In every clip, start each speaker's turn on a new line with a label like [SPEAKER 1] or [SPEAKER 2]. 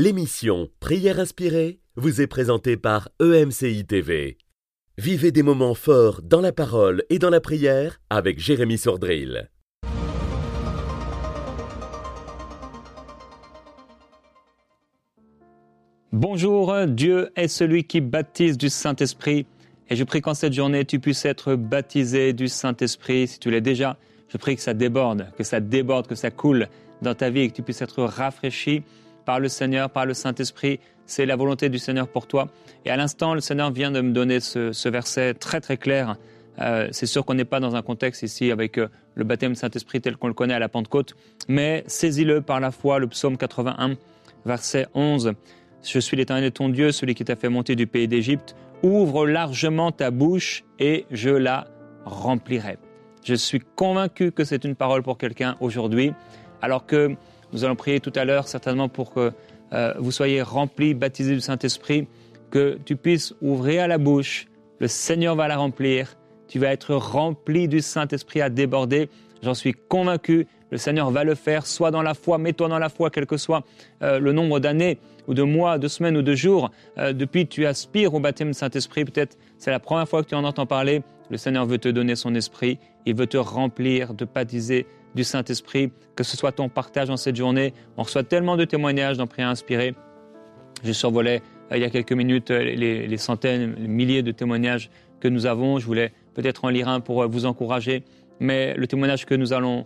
[SPEAKER 1] L'émission Prière inspirée vous est présentée par EMCI TV. Vivez des moments forts dans la parole et dans la prière avec Jérémy Sordrill.
[SPEAKER 2] Bonjour, Dieu est celui qui baptise du Saint-Esprit. Et je prie qu'en cette journée, tu puisses être baptisé du Saint-Esprit. Si tu l'es déjà, je prie que ça déborde, que ça déborde, que ça coule dans ta vie et que tu puisses être rafraîchi par le Seigneur, par le Saint-Esprit. C'est la volonté du Seigneur pour toi. Et à l'instant, le Seigneur vient de me donner ce, verset très très clair. Euh, c'est sûr qu'on n'est pas dans un contexte ici avec euh, le baptême du Saint-Esprit tel qu'on le connaît à la Pentecôte, mais saisis-le par la foi, le psaume 81, verset 11. Je suis l'Éternel ton Dieu, celui qui t'a fait monter du pays d'Égypte. Ouvre largement ta bouche et je la remplirai. Je suis convaincu que c'est une parole pour quelqu'un aujourd'hui, alors que nous allons prier tout à l'heure certainement pour que euh, vous soyez remplis, baptisés du Saint-Esprit, que tu puisses ouvrir la bouche, le Seigneur va la remplir, tu vas être rempli du Saint-Esprit à déborder. J'en suis convaincu, le Seigneur va le faire, soit dans la foi, mets-toi dans la foi, quel que soit euh, le nombre d'années ou de mois, de semaines ou de jours, euh, depuis tu aspires au baptême du Saint-Esprit, peut-être c'est la première fois que tu en entends parler, le Seigneur veut te donner son esprit, il veut te remplir de baptiser du Saint-Esprit, que ce soit ton partage en cette journée. On reçoit tellement de témoignages dans Prière inspirée. J'ai survolé euh, il y a quelques minutes euh, les, centaines, les milliers de témoignages que nous avons. Je voulais peut-être en lire un pour vous encourager, mais le témoignage que nous allons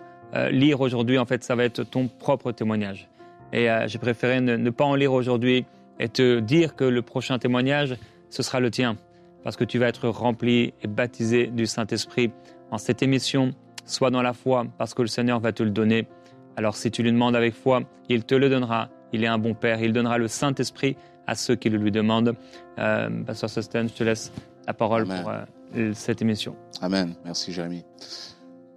[SPEAKER 2] lire aujourd'hui, en fait, ça va être ton propre témoignage. Et j'ai préféré ne, pas en lire aujourd'hui et te dire que le prochain témoignage, ce sera le tien, parce que tu vas être rempli et baptisé du Saint-Esprit en cette émission, soit dans la foi, parce que le Seigneur va te le donner. Alors si tu lui demandes avec foi, il te le donnera. Il est un bon Père, il donnera le Saint-Esprit à ceux qui le lui demandent. Euh, Pasteur Sosten, je te laisse la parole pour euh, cette émission.
[SPEAKER 3] Amen. Merci Jérémy.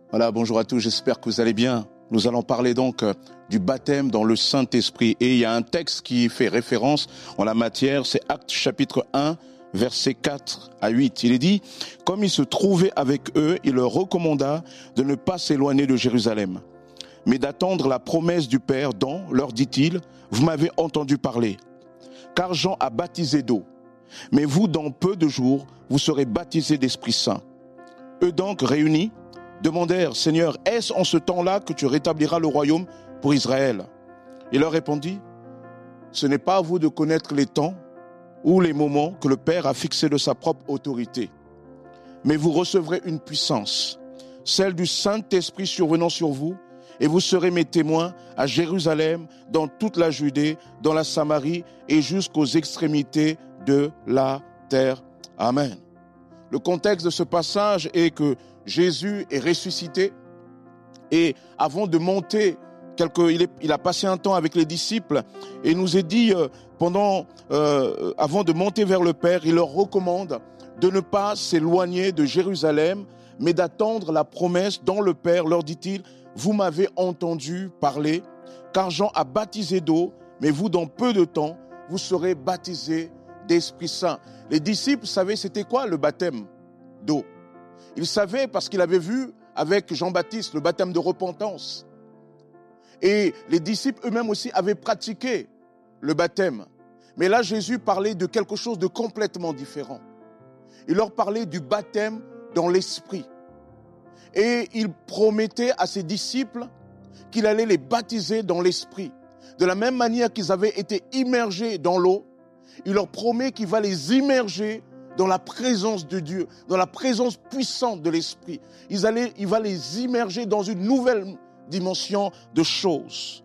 [SPEAKER 3] Voilà, bonjour à tous, j'espère que vous allez bien. Nous allons parler donc euh, du baptême dans le Saint-Esprit. Et il y a un texte qui fait référence en la matière, c'est Actes chapitre 1, versets 4 à 8. Il est dit, comme il se trouvait avec eux, il leur recommanda de ne pas s'éloigner de Jérusalem, mais d'attendre la promesse du Père dont, leur dit-il, vous m'avez entendu parler. Car Jean a baptisé d'eau, mais vous, dans peu de jours, vous serez baptisés d'Esprit Saint. Eux donc, réunis, demandèrent, Seigneur, est-ce en ce temps-là que tu rétabliras le royaume pour Israël? Il leur répondit, Ce n'est pas à vous de connaître les temps ou les moments que le Père a fixés de sa propre autorité, mais vous recevrez une puissance, celle du Saint-Esprit survenant sur vous, et vous serez mes témoins à Jérusalem, dans toute la Judée, dans la Samarie et jusqu'aux extrémités de la terre. Amen. Le contexte de ce passage est que Jésus est ressuscité et avant de monter, il, a passé un temps avec les disciples et nous est dit euh, euh, avant de monter vers le Père, il leur recommande de ne pas s'éloigner de Jérusalem, mais d'attendre la promesse dont le Père leur dit-il, vous m'avez entendu parler, car Jean a baptisé d'eau, mais vous, dans peu de temps, vous serez baptisés d'Esprit Saint. Les disciples savaient c'était quoi le baptême d'eau. Il savait parce qu'il avait vu avec Jean-Baptiste le baptême de repentance. Et les disciples eux-mêmes aussi avaient pratiqué le baptême. Mais là, Jésus parlait de quelque chose de complètement différent. Il leur parlait du baptême dans l'esprit. Et il promettait à ses disciples qu'il allait les baptiser dans l'esprit. De la même manière qu'ils avaient été immergés dans l'eau, il leur promet qu'il va les immerger dans la présence de Dieu, dans la présence puissante de l'Esprit. Il va les immerger dans une nouvelle dimension de choses.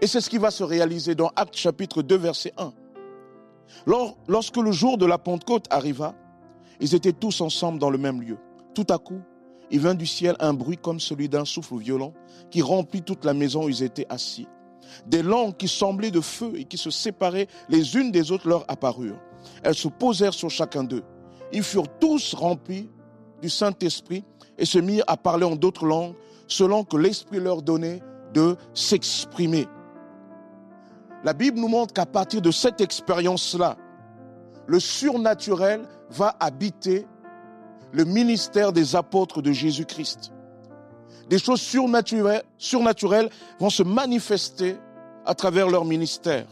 [SPEAKER 3] Et c'est ce qui va se réaliser dans Actes chapitre 2, verset 1. lorsque le jour de la Pentecôte arriva, ils étaient tous ensemble dans le même lieu. Tout à coup, il vint du ciel un bruit comme celui d'un souffle violent qui remplit toute la maison où ils étaient assis. Des langues qui semblaient de feu et qui se séparaient les unes des autres leur apparurent. Elles se posèrent sur chacun d'eux. Ils furent tous remplis du Saint-Esprit et se mirent à parler en d'autres langues selon que l'Esprit leur donnait de s'exprimer. La Bible nous montre qu'à partir de cette expérience-là, le surnaturel va habiter le ministère des apôtres de Jésus-Christ. Des choses surnaturelles, vont se manifester à travers leur ministère.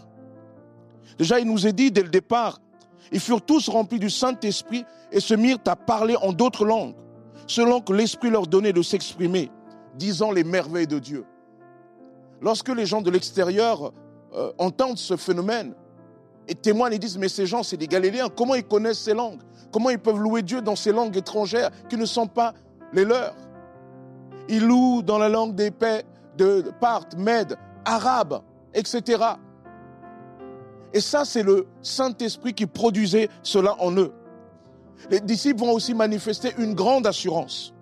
[SPEAKER 3] Déjà, il nous est dit dès le départ, ils furent tous remplis du Saint-Esprit et se mirent à parler en d'autres langues, selon que l'Esprit leur donnait de s'exprimer, disant les merveilles de Dieu. Lorsque les gens de l'extérieur euh, entendent ce phénomène et témoignent et disent, mais ces gens, c'est des Galiléens, comment ils connaissent ces langues? Comment ils peuvent louer Dieu dans ces langues étrangères qui ne sont pas les leurs? Ils louent dans la langue des paix de Parthes, Mèdes, Arabes, etc. Et ça, c'est le Saint-Esprit qui produisait cela en eux. Les disciples vont aussi manifester une grande assurance.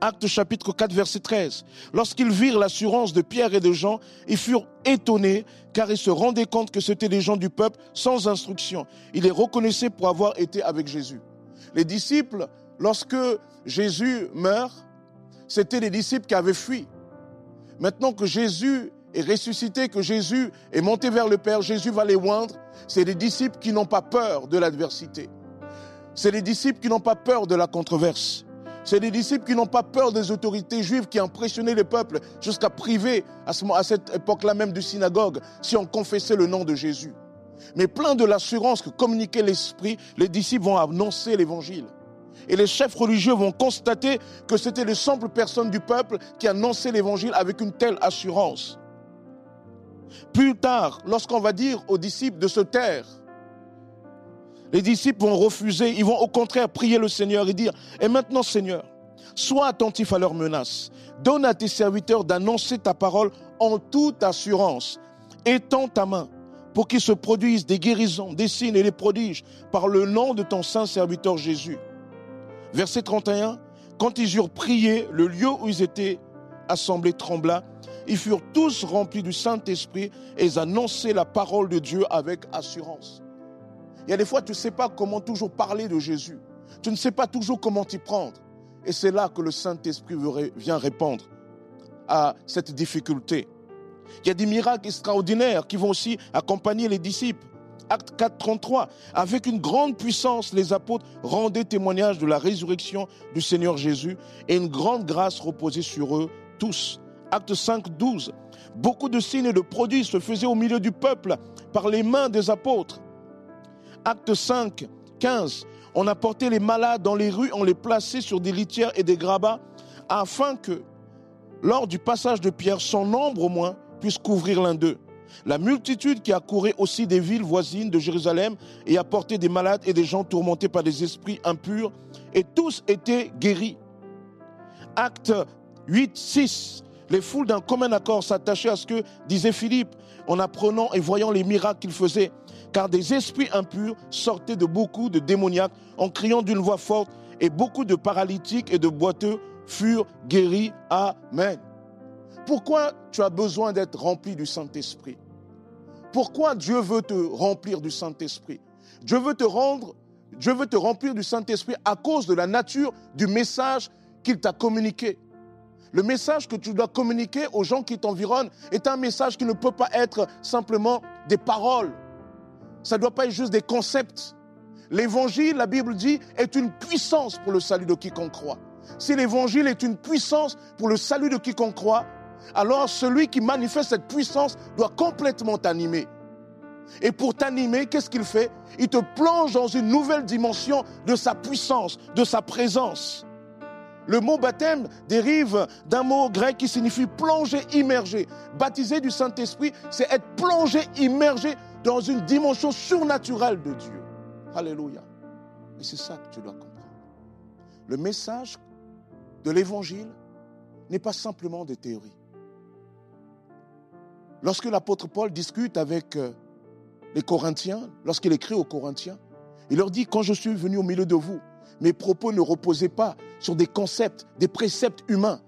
[SPEAKER 3] Acte chapitre 4, verset 13. Lorsqu'ils virent l'assurance de Pierre et de Jean, ils furent étonnés car ils se rendaient compte que c'étaient des gens du peuple sans instruction. Ils les reconnaissaient pour avoir été avec Jésus. Les disciples, lorsque Jésus meurt, c'étaient des disciples qui avaient fui. Maintenant que Jésus est ressuscité, que Jésus est monté vers le Père, Jésus va les oindre, c'est des disciples qui n'ont pas peur de l'adversité. C'est des disciples qui n'ont pas peur de la controverse. C'est des disciples qui n'ont pas peur des autorités juives qui impressionnaient les peuples jusqu'à priver à, cette époque-là même du synagogue si on confessait le nom de Jésus. Mais plein de l'assurance que communiquait l'Esprit, les disciples vont annoncer l'Évangile. Et les chefs religieux vont constater que c'était les simples personnes du peuple qui annonçaient l'Évangile avec une telle assurance. Plus tard, lorsqu'on va dire aux disciples de se taire, les disciples vont refuser, ils vont au contraire prier le Seigneur et dire, et maintenant Seigneur, sois attentif à leurs menaces, donne à tes serviteurs d'annoncer ta parole en toute assurance, étends ta main pour qu'ils se produisent des guérisons, des signes et des prodiges par le nom de ton saint serviteur Jésus. Verset 31, quand ils eurent prié, le lieu où ils étaient assemblés trembla, ils furent tous remplis du Saint-Esprit et ils annonçaient la parole de Dieu avec assurance. Il y a des fois, tu ne sais pas comment toujours parler de Jésus. Tu ne sais pas toujours comment t'y prendre. Et c'est là que le Saint-Esprit vient répondre à cette difficulté. Il y a des miracles extraordinaires qui vont aussi accompagner les disciples. Acte 4, 33. Avec une grande puissance, les apôtres rendaient témoignage de la résurrection du Seigneur Jésus et une grande grâce reposait sur eux tous. Acte 5, 12. Beaucoup de signes et de produits se faisaient au milieu du peuple par les mains des apôtres. Acte 5, 15. On a porté les malades dans les rues, on les plaçait sur des litières et des grabats, afin que, lors du passage de Pierre, son nombre au moins puisse couvrir l'un d'eux. La multitude qui accourait aussi des villes voisines de Jérusalem et apportait des malades et des gens tourmentés par des esprits impurs, et tous étaient guéris. Acte 8, 6. Les foules d'un commun accord s'attachaient à ce que disait Philippe en apprenant et voyant les miracles qu'il faisait car des esprits impurs sortaient de beaucoup de démoniaques en criant d'une voix forte, et beaucoup de paralytiques et de boiteux furent guéris. Amen. Pourquoi tu as besoin d'être rempli du Saint-Esprit? Pourquoi Dieu veut te remplir du Saint-Esprit? Dieu veut te rendre, Dieu veut te remplir du Saint-Esprit à cause de la nature du message qu'il t'a communiqué. Le message que tu dois communiquer aux gens qui t'environnent est un message qui ne peut pas être simplement des paroles, ça ne doit pas être juste des concepts. L'évangile, la Bible dit, est une puissance pour le salut de quiconque croit. Si l'évangile est une puissance pour le salut de quiconque croit, alors celui qui manifeste cette puissance doit complètement t'animer. Et pour t'animer, qu'est-ce qu'il fait? Il te plonge dans une nouvelle dimension de sa puissance, de sa présence. Le mot baptême dérive d'un mot grec qui signifie plonger, immerger. Baptisé du Saint-Esprit, c'est être plongé, immergé dans une dimension surnaturelle de Dieu. Alléluia. Et c'est ça que tu dois comprendre. Le message de l'évangile n'est pas simplement des théories. Lorsque l'apôtre Paul discute avec euh, les Corinthiens, lorsqu'il écrit aux Corinthiens, il leur dit, quand je suis venu au milieu de vous, mes propos ne reposaient pas sur des concepts, des préceptes humains.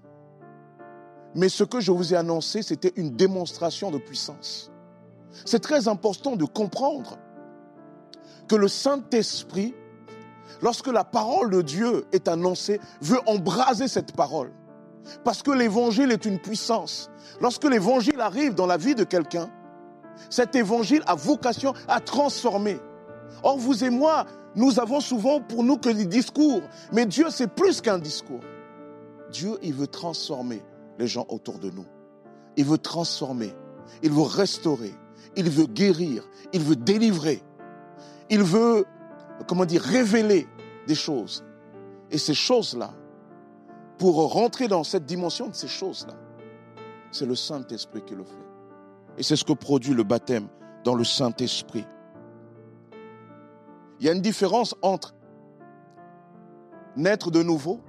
[SPEAKER 3] Mais ce que je vous ai annoncé, c'était une démonstration de puissance. C'est très important de comprendre que le Saint-Esprit, lorsque la parole de Dieu est annoncée, veut embraser cette parole. Parce que l'évangile est une puissance. Lorsque l'évangile arrive dans la vie de quelqu'un, cet évangile a vocation à transformer. Or, vous et moi, nous avons souvent pour nous que des discours, mais Dieu, c'est plus qu'un discours. Dieu, il veut transformer les gens autour de nous. Il veut transformer, il veut restaurer, il veut guérir, il veut délivrer, il veut, comment dire, révéler des choses. Et ces choses-là, pour rentrer dans cette dimension de ces choses-là, c'est le Saint-Esprit qui le fait. Et c'est ce que produit le baptême dans le Saint-Esprit. Il y a une différence entre naître de nouveau,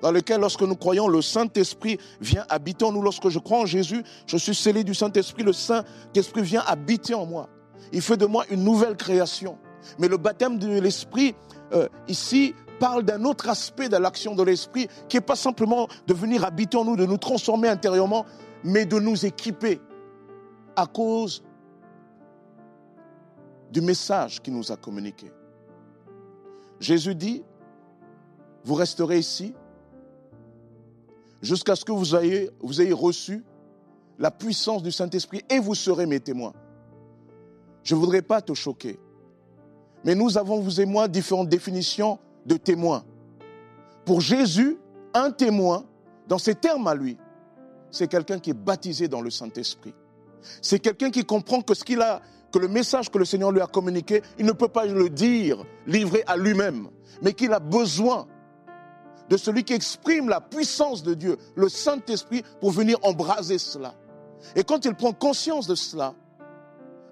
[SPEAKER 3] dans lequel lorsque nous croyons, le Saint-Esprit vient habiter en nous. Lorsque je crois en Jésus, je suis scellé du Saint-Esprit, le Saint-Esprit vient habiter en moi. Il fait de moi une nouvelle création. Mais le baptême de l'Esprit, euh, ici, parle d'un autre aspect de l'action de l'Esprit, qui n'est pas simplement de venir habiter en nous, de nous transformer intérieurement, mais de nous équiper à cause du message qu'il nous a communiqué. Jésus dit, vous resterez ici jusqu'à ce que vous ayez, vous ayez reçu la puissance du Saint-Esprit et vous serez mes témoins. Je ne voudrais pas te choquer, mais nous avons, vous et moi, différentes définitions de témoins. Pour Jésus, un témoin, dans ses termes à lui, c'est quelqu'un qui est baptisé dans le Saint-Esprit. C'est quelqu'un qui comprend que ce qu'il a, que le message que le Seigneur lui a communiqué, il ne peut pas le dire, livrer à lui-même, mais qu'il a besoin de celui qui exprime la puissance de Dieu, le Saint-Esprit, pour venir embraser cela. Et quand il prend conscience de cela,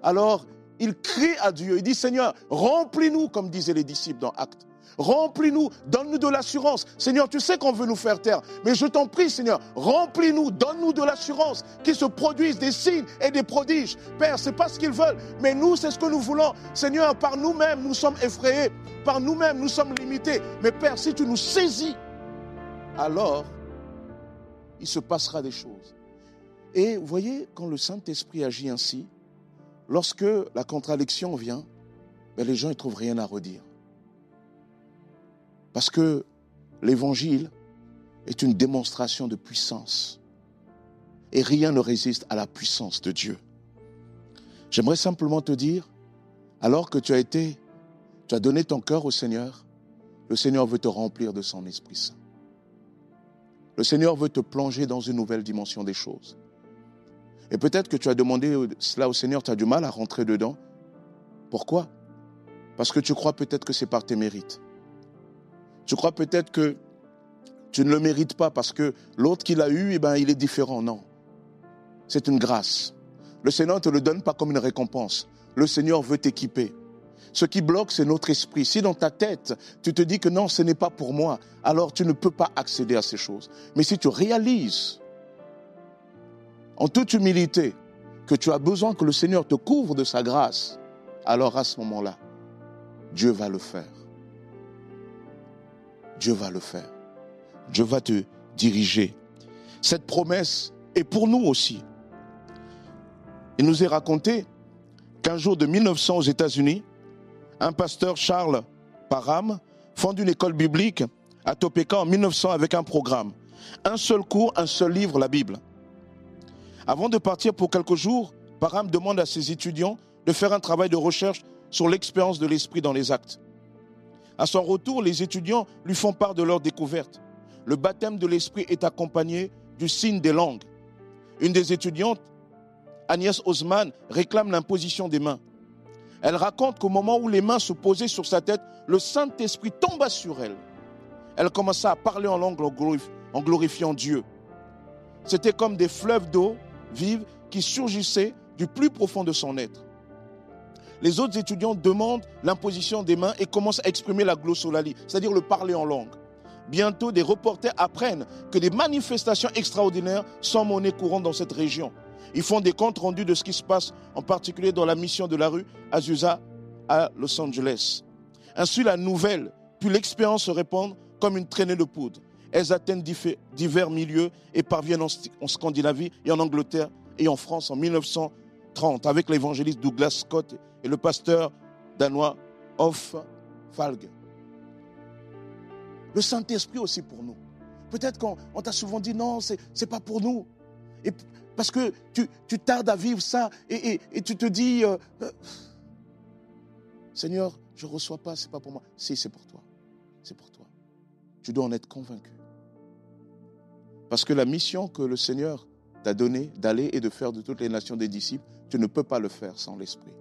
[SPEAKER 3] alors il crie à Dieu, il dit Seigneur, remplis-nous, comme disaient les disciples dans Actes. Remplis-nous, donne-nous de l'assurance. Seigneur, tu sais qu'on veut nous faire taire, mais je t'en prie, Seigneur, remplis-nous, donne-nous de l'assurance, qu'ils se produisent des signes et des prodiges. Père, c'est pas ce qu'ils veulent, mais nous, c'est ce que nous voulons. Seigneur, par nous-mêmes, nous sommes effrayés, par nous-mêmes, nous sommes limités. Mais Père, si tu nous saisis, alors il se passera des choses. Et vous voyez, quand le Saint-Esprit agit ainsi, lorsque la contradiction vient, ben, les gens ne trouvent rien à redire. Parce que l'évangile est une démonstration de puissance. Et rien ne résiste à la puissance de Dieu. J'aimerais simplement te dire, alors que tu as été, tu as donné ton cœur au Seigneur, le Seigneur veut te remplir de son Esprit Saint. Le Seigneur veut te plonger dans une nouvelle dimension des choses. Et peut-être que tu as demandé cela au Seigneur, tu as du mal à rentrer dedans. Pourquoi? Parce que tu crois peut-être que c'est par tes mérites. Tu crois peut-être que tu ne le mérites pas parce que l'autre qui l'a eu, eh ben, il est différent. Non. C'est une grâce. Le Seigneur ne te le donne pas comme une récompense. Le Seigneur veut t'équiper. Ce qui bloque, c'est notre esprit. Si dans ta tête, tu te dis que non, ce n'est pas pour moi, alors tu ne peux pas accéder à ces choses. Mais si tu réalises en toute humilité que tu as besoin que le Seigneur te couvre de sa grâce, alors à ce moment-là, Dieu va le faire. Dieu va le faire. Dieu va te diriger. Cette promesse est pour nous aussi. Il nous est raconté qu'un jour de 1900 aux États-Unis, un pasteur, Charles Parham, fonde une école biblique à Topeka en 1900 avec un programme. Un seul cours, un seul livre, la Bible. Avant de partir pour quelques jours, Parham demande à ses étudiants de faire un travail de recherche sur l'expérience de l'esprit dans les actes. À son retour, les étudiants lui font part de leur découverte. Le baptême de l'esprit est accompagné du signe des langues. Une des étudiantes, Agnès Osman, réclame l'imposition des mains. Elle raconte qu'au moment où les mains se posaient sur sa tête, le Saint-Esprit tomba sur elle. Elle commença à parler en langue en glorifiant Dieu. C'était comme des fleuves d'eau vive qui surgissaient du plus profond de son être. Les autres étudiants demandent l'imposition des mains et commencent à exprimer la glossolalie, c'est-à-dire le parler en langue. Bientôt, des reporters apprennent que des manifestations extraordinaires sont monnaie courante dans cette région. Ils font des comptes rendus de ce qui se passe, en particulier dans la mission de la rue Azusa à Los Angeles. Ainsi, la nouvelle, puis l'expérience se répandent comme une traînée de poudre. Elles atteignent divers milieux et parviennent en Scandinavie et en Angleterre et en France en 1930 avec l'évangéliste Douglas Scott et le pasteur danois Hoff Falg. Le Saint-Esprit aussi pour nous. Peut-être qu'on t'a souvent dit non, ce n'est pas pour nous. Et parce que tu, tardes à vivre ça et, tu te dis, euh, euh, Seigneur, je ne reçois pas, ce n'est pas pour moi. Si, c'est pour toi. C'est pour toi. Tu dois en être convaincu. Parce que la mission que le Seigneur t'a donné d'aller et de faire de toutes les nations des disciples, tu ne peux pas le faire sans l'Esprit.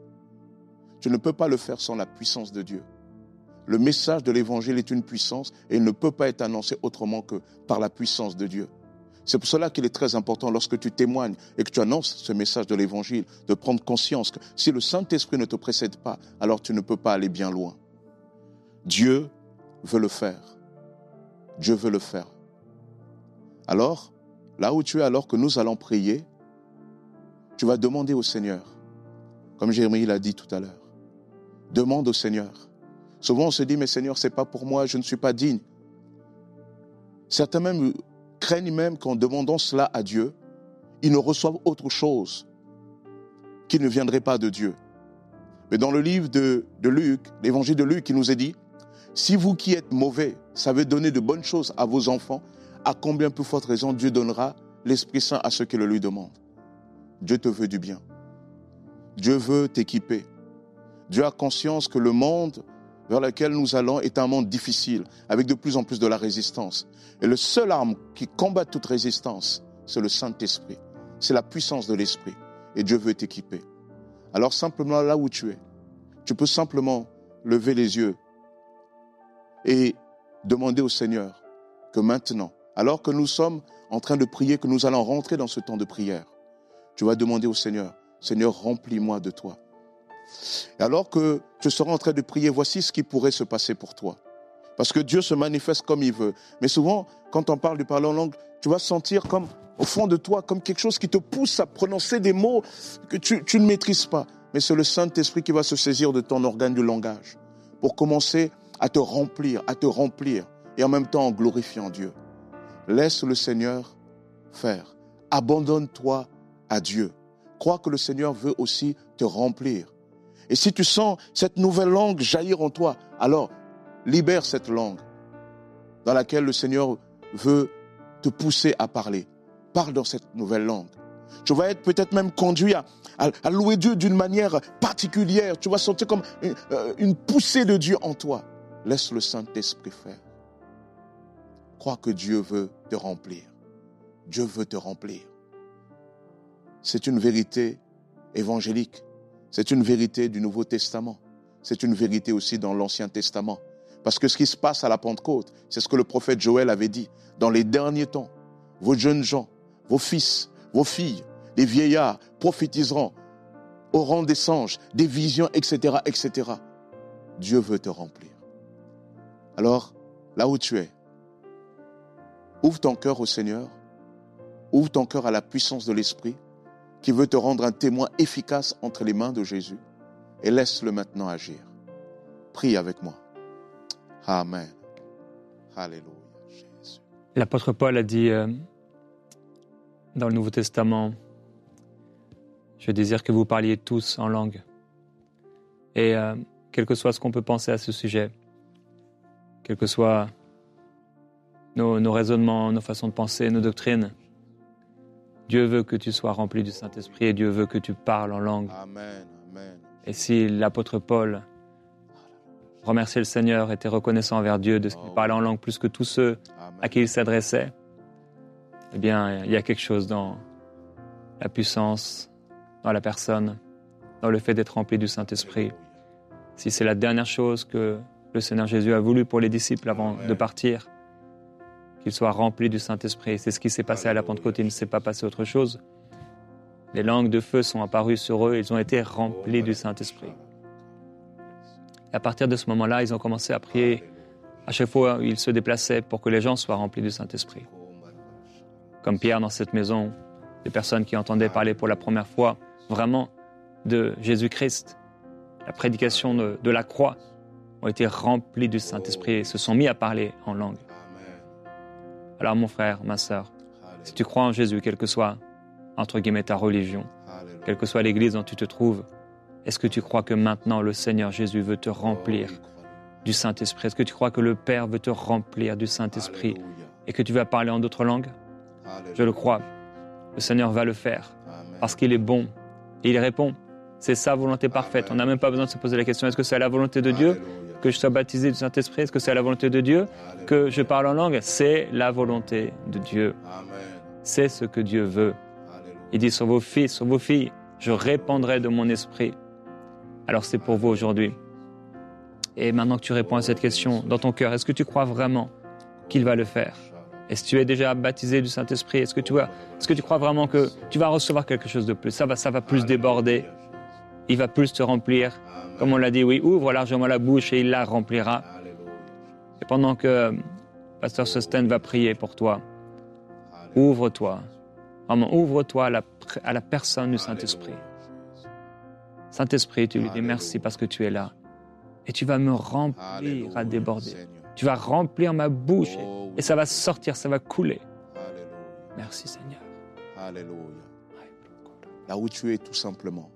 [SPEAKER 3] Tu ne peux pas le faire sans la puissance de Dieu. Le message de l'Évangile est une puissance et il ne peut pas être annoncé autrement que par la puissance de Dieu. C'est pour cela qu'il est très important lorsque tu témoignes et que tu annonces ce message de l'Évangile, de prendre conscience que si le Saint-Esprit ne te précède pas, alors tu ne peux pas aller bien loin. Dieu veut le faire. Dieu veut le faire. Alors, là où tu es, alors que nous allons prier, tu vas demander au Seigneur, comme Jérémie l'a dit tout à l'heure. Demande au Seigneur. Souvent on se dit, mais Seigneur, c'est pas pour moi, je ne suis pas digne. Certains même craignent même qu'en demandant cela à Dieu, ils ne reçoivent autre chose qui ne viendrait pas de Dieu. Mais dans le livre de, de Luc, l'évangile de Luc, il nous est dit, si vous qui êtes mauvais savez donner de bonnes choses à vos enfants, à combien plus forte raison Dieu donnera l'Esprit Saint à ceux qui le lui demandent. Dieu te veut du bien. Dieu veut t'équiper. Dieu a conscience que le monde vers lequel nous allons est un monde difficile, avec de plus en plus de la résistance. Et le seul arme qui combat toute résistance, c'est le Saint-Esprit. C'est la puissance de l'Esprit. Et Dieu veut t'équiper. Alors simplement là où tu es, tu peux simplement lever les yeux et demander au Seigneur que maintenant, alors que nous sommes en train de prier, que nous allons rentrer dans ce temps de prière, tu vas demander au Seigneur, Seigneur, remplis-moi de toi. Alors que tu seras en train de prier, voici ce qui pourrait se passer pour toi. Parce que Dieu se manifeste comme il veut. Mais souvent, quand on parle du parler en langue, tu vas sentir comme au fond de toi, comme quelque chose qui te pousse à prononcer des mots que tu, tu ne maîtrises pas. Mais c'est le Saint-Esprit qui va se saisir de ton organe du langage pour commencer à te remplir, à te remplir, et en même temps en glorifiant Dieu. Laisse le Seigneur faire. Abandonne-toi à Dieu. Crois que le Seigneur veut aussi te remplir. Et si tu sens cette nouvelle langue jaillir en toi, alors libère cette langue dans laquelle le Seigneur veut te pousser à parler. Parle dans cette nouvelle langue. Tu vas être peut-être même conduit à, louer Dieu d'une manière particulière. Tu vas sentir comme une, euh, une poussée de Dieu en toi. Laisse le Saint-Esprit faire. Crois que Dieu veut te remplir. Dieu veut te remplir. C'est une vérité évangélique. C'est une vérité du Nouveau Testament. C'est une vérité aussi dans l'Ancien Testament. Parce que ce qui se passe à la Pentecôte, c'est ce que le prophète Joël avait dit. Dans les derniers temps, vos jeunes gens, vos fils, vos filles, les vieillards prophétiseront au rang des singes, des visions, etc., etc. Dieu veut te remplir. Alors, là où tu es, ouvre ton cœur au Seigneur, ouvre ton cœur à la puissance de l'Esprit qui veut te rendre un témoin efficace entre les mains de Jésus et laisse-le maintenant agir. Prie avec moi. Amen. Alléluia. Jésus.
[SPEAKER 2] L'apôtre Paul a dit euh, dans le Nouveau Testament, je désire que vous parliez tous en langue. Et euh, quel que soit ce qu'on peut penser à ce sujet, quels que nos, nos, raisonnements, nos façons de penser, nos doctrines, Dieu veut que tu sois rempli du Saint-Esprit et Dieu veut que tu parles en langue.
[SPEAKER 3] Amen. Amen.
[SPEAKER 2] Et si l'apôtre Paul remerciait le Seigneur, était reconnaissant envers Dieu de ce qu'il parlait en langue plus que tous ceux à qui il s'adressait, eh bien, il y a quelque chose dans la puissance, dans la personne, dans le fait d'être rempli du Saint-Esprit. Si c'est la dernière chose que le Seigneur Jésus a voulu pour les disciples avant de partir, qu'ils soient remplis du Saint-Esprit. C'est ce qui s'est passé à la Pentecôte, il ne s'est pas passé autre chose. Les langues de feu sont apparues sur eux, ils ont été remplis du Saint-Esprit. Et à partir de ce moment-là, ils ont commencé à prier. À chaque fois, ils se déplaçaient pour que les gens soient remplis du Saint-Esprit. Comme Pierre dans cette maison, des personnes qui entendaient parler pour la première fois vraiment de Jésus-Christ, la prédication de, de la croix, ont été remplis du Saint-Esprit et se sont mis à parler en langue. Alors mon frère, ma sœur, si tu crois en Jésus, quelle que soit, entre guillemets, ta religion, quelle que soit l'église dont tu te trouves, est-ce que tu crois que maintenant le Seigneur Jésus veut te remplir du Saint-Esprit? Est-ce que tu crois que le Père veut te remplir du Saint-Esprit et que tu vas parler en d'autres langues? Je le crois. Le Seigneur va le faire parce qu'il est bon et il répond. C'est sa volonté parfaite. On n'a même pas besoin de se poser la question est-ce que c'est la volonté de Dieu que je sois baptisé du Saint-Esprit? Est-ce que c'est la volonté de Dieu que je parle en langue? C'est la volonté de Dieu. C'est ce que Dieu veut. Il dit sur vos fils, sur vos filles, je répandrai de mon esprit. Alors c'est pour vous aujourd'hui. Et maintenant que tu réponds à cette question dans ton cœur, est-ce que tu crois vraiment qu'il va le faire? Est-ce que tu es déjà baptisé du Saint-Esprit? Est-ce que tu vois, est-ce que tu crois vraiment que tu vas recevoir quelque chose de plus? Ça va, ça va plus déborder. Il va plus te remplir. Comme on l'a dit, oui, ouvre largement la bouche et il la remplira. Et pendant que Pasteur Sosten va prier pour toi, ouvre-toi. Vraiment, ouvre-toi à la, à la personne du Saint-Esprit. Saint-Esprit, tu lui dis merci parce que tu es là. Et tu vas me remplir à déborder. Tu vas remplir ma bouche et ça va sortir, ça va couler. Merci Seigneur.
[SPEAKER 3] Alléluia. Là où tu es tout simplement,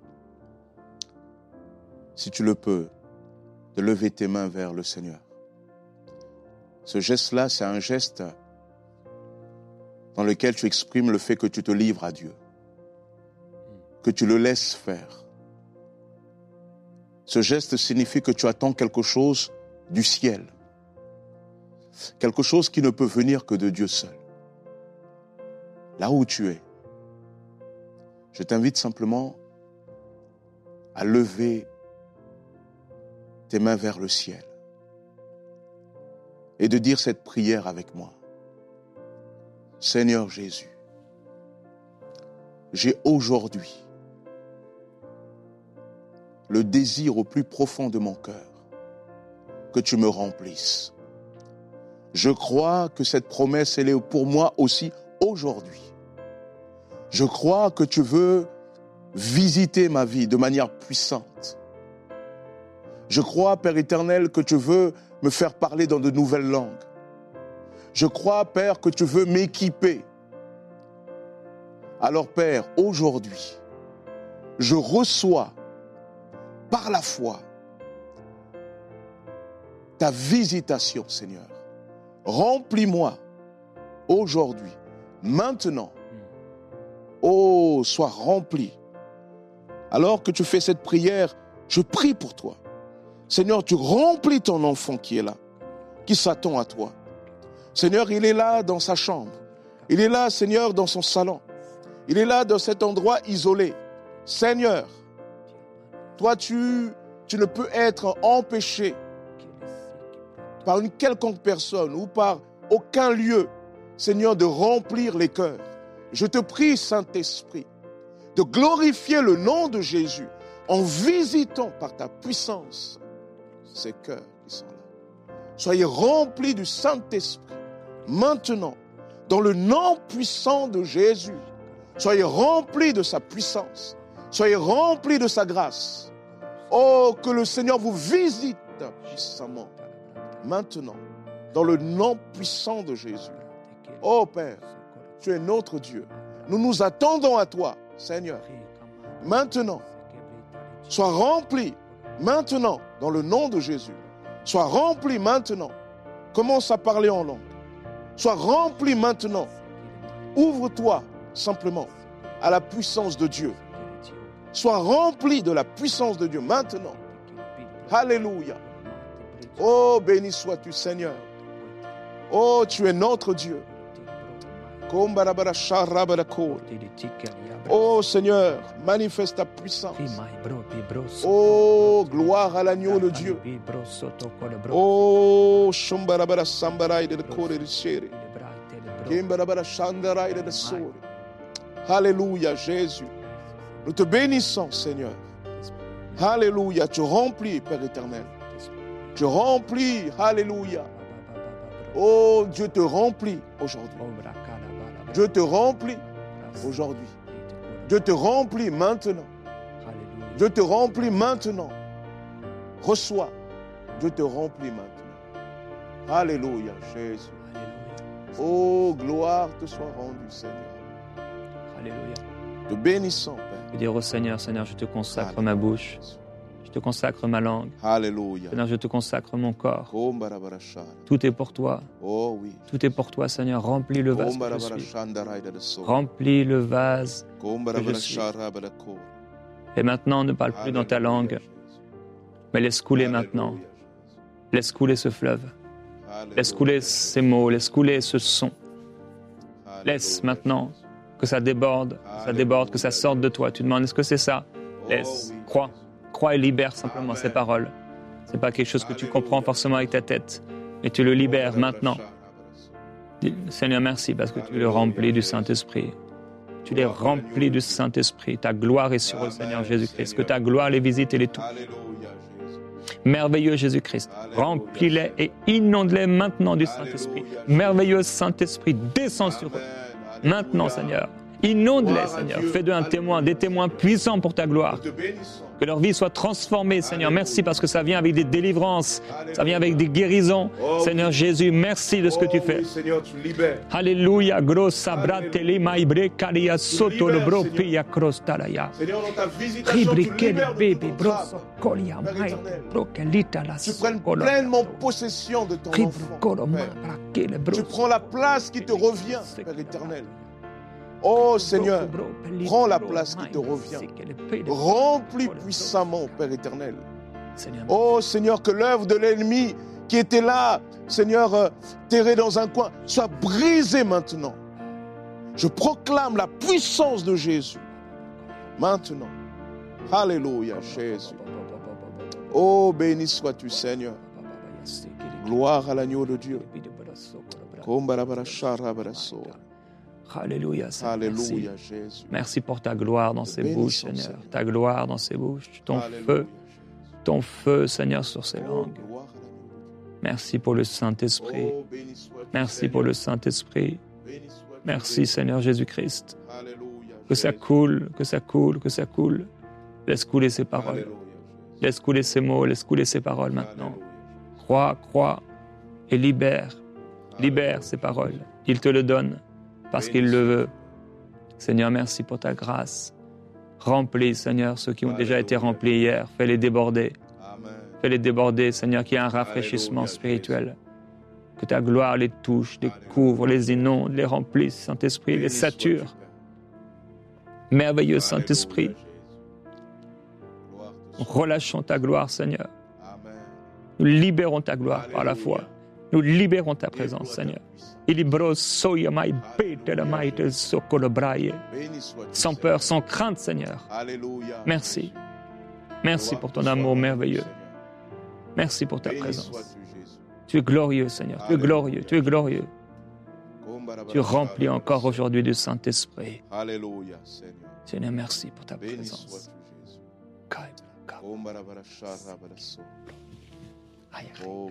[SPEAKER 3] si tu le peux, de lever tes mains vers le Seigneur. Ce geste-là, c'est un geste dans lequel tu exprimes le fait que tu te livres à Dieu, que tu le laisses faire. Ce geste signifie que tu attends quelque chose du ciel, quelque chose qui ne peut venir que de Dieu seul. Là où tu es, je t'invite simplement à lever tes mains vers le ciel et de dire cette prière avec moi. Seigneur Jésus, j'ai aujourd'hui le désir au plus profond de mon cœur que tu me remplisses. Je crois que cette promesse, elle est pour moi aussi aujourd'hui. Je crois que tu veux visiter ma vie de manière puissante. Je crois, Père éternel, que tu veux me faire parler dans de nouvelles langues. Je crois, Père, que tu veux m'équiper. Alors, Père, aujourd'hui, je reçois par la foi ta visitation, Seigneur. Remplis-moi aujourd'hui, maintenant. Oh, sois rempli. Alors que tu fais cette prière, je prie pour toi. Seigneur, tu remplis ton enfant qui est là, qui s'attend à toi. Seigneur, il est là dans sa chambre. Il est là, Seigneur, dans son salon. Il est là dans cet endroit isolé. Seigneur, toi, tu, tu ne peux être empêché par une quelconque personne ou par aucun lieu, Seigneur, de remplir les cœurs. Je te prie, Saint-Esprit, de glorifier le nom de Jésus en visitant par ta puissance ces cœurs qui sont là. Soyez remplis du Saint-Esprit maintenant, dans le nom puissant de Jésus. Soyez remplis de sa puissance. Soyez remplis de sa grâce. Oh, que le Seigneur vous visite puissamment. Maintenant, dans le nom puissant de Jésus. Oh Père, tu es notre Dieu. Nous nous attendons à toi, Seigneur. Maintenant, sois rempli maintenant dans le nom de Jésus. Sois rempli maintenant. Commence à parler en langue. Sois rempli maintenant. Ouvre-toi simplement à la puissance de Dieu. Sois rempli de la puissance de Dieu maintenant. Alléluia. Oh, béni sois-tu Seigneur. Oh, tu es notre Dieu. Oh Seigneur, manifeste ta puissance. Oh, gloire à l'agneau de Dieu. Oh, Shumbarabara Sambarai de Kore de Chere. Kimbarabara Shandarai de Sore. Alléluia, Jésus. Nous te bénissons, Seigneur. Alléluia, tu remplis, Père éternel. Tu remplis, Alléluia. Oh, Dieu te remplit aujourd'hui. Dieu te remplit aujourd'hui. Dieu te remplit maintenant. Dieu te remplit maintenant. Reçois. Dieu te remplit maintenant. Alléluia, Jésus. Oh, gloire te soit rendue, Seigneur.
[SPEAKER 2] Alléluia.
[SPEAKER 3] Te bénissons, Père.
[SPEAKER 2] Dire au Seigneur, Seigneur, je te consacre ma bouche. Je te consacre ma langue.
[SPEAKER 3] Alléluia.
[SPEAKER 2] Seigneur, je te consacre mon corps. Tout est pour toi.
[SPEAKER 3] Oh.
[SPEAKER 2] Tout est pour toi, Seigneur. Remplis le vase que je suis. Remplis le vase.
[SPEAKER 3] Kombarabarasharabalako.
[SPEAKER 2] Et maintenant, ne parle plus dans ta langue, mais laisse couler maintenant. Laisse couler ce fleuve. Laisse couler ces mots. Laisse couler ce son. Laisse maintenant que ça déborde, que ça déborde, que ça sorte de toi. Tu demandes, est-ce que c'est ça? Laisse, crois, crois et libère simplement ces paroles. C'est pas quelque chose que tu comprends forcément avec ta tête, mais tu le libères maintenant. Seigneur, merci parce que tu le remplis du Saint-Esprit. Tu les remplis du Saint-Esprit. Ta gloire est sur eux, Seigneur Jésus-Christ. Que ta gloire les visite et les touche. Merveilleux Jésus-Christ, remplis-les et inonde-les maintenant du Saint-Esprit. Merveilleux Saint-Esprit, descends sur eux. Maintenant. Seigneur, inonde-les, Seigneur. Fais d'eux un témoin, des témoins puissants pour ta gloire. Que leur vie soit transformée, Seigneur. Merci parce que ça vient avec des délivrances, ça vient avec des guérisons.
[SPEAKER 3] Oh,
[SPEAKER 2] Seigneur. Jésus, merci de ce que tu
[SPEAKER 3] Oh,
[SPEAKER 2] fais. Alléluia,
[SPEAKER 3] tu
[SPEAKER 2] socolo.
[SPEAKER 3] pleinement possession de ton enfant. Tu prends la place qui te revient, Père éternel. Oh Seigneur, prends la place qui te revient. remplis puissamment, Père éternel. Oh Seigneur, que l'œuvre de l'ennemi qui était là, Seigneur, euh, terré dans un coin, soit brisée maintenant. Je proclame la puissance de Jésus. Maintenant. Alléluia, Jésus. Oh, béni sois-tu, Seigneur. Gloire à l'agneau de Dieu.
[SPEAKER 2] Alléluia, Seigneur. Merci.
[SPEAKER 3] Alléluia, Jésus.
[SPEAKER 2] Merci pour ta gloire dans ces bouches, Seigneur.
[SPEAKER 3] Seigneur.
[SPEAKER 2] Ta gloire dans ces bouches. Ton
[SPEAKER 3] Alléluia,
[SPEAKER 2] feu, ton feu, Seigneur, sur ces
[SPEAKER 3] Oh,
[SPEAKER 2] langues. Merci pour le Saint-Esprit.
[SPEAKER 3] Oh,
[SPEAKER 2] Merci
[SPEAKER 3] Seigneur.
[SPEAKER 2] pour le Saint-Esprit. Merci. Seigneur Jésus-Christ. Que ça coule, que ça coule, que ça coule. Laisse couler ces paroles.
[SPEAKER 3] Alléluia.
[SPEAKER 2] Laisse couler ces mots, laisse couler ces paroles maintenant. Crois, crois et libère. Libère ces paroles. Il te le donne parce qu'il le veut. Seigneur, merci pour ta grâce. Remplis, Seigneur, ceux qui ont déjà été remplis hier. Fais-les déborder. Fais-les déborder, Seigneur, qu'il y ait un rafraîchissement spirituel. Que ta gloire les touche, les couvre, les inonde, les remplisse, Saint-Esprit, les sature. Merveilleux Saint-Esprit, relâchons ta gloire, Seigneur. Nous libérons ta gloire par la foi. Nous libérons ta présence, Seigneur. Sans peur, sans crainte, Seigneur. Merci. Merci pour ton amour merveilleux. Merci pour ta présence. Tu es glorieux, Seigneur. Tu es glorieux. Tu es glorieux. Tu remplis encore aujourd'hui du Saint-Esprit.
[SPEAKER 3] Seigneur.
[SPEAKER 2] Merci pour ta présence.
[SPEAKER 3] Oh,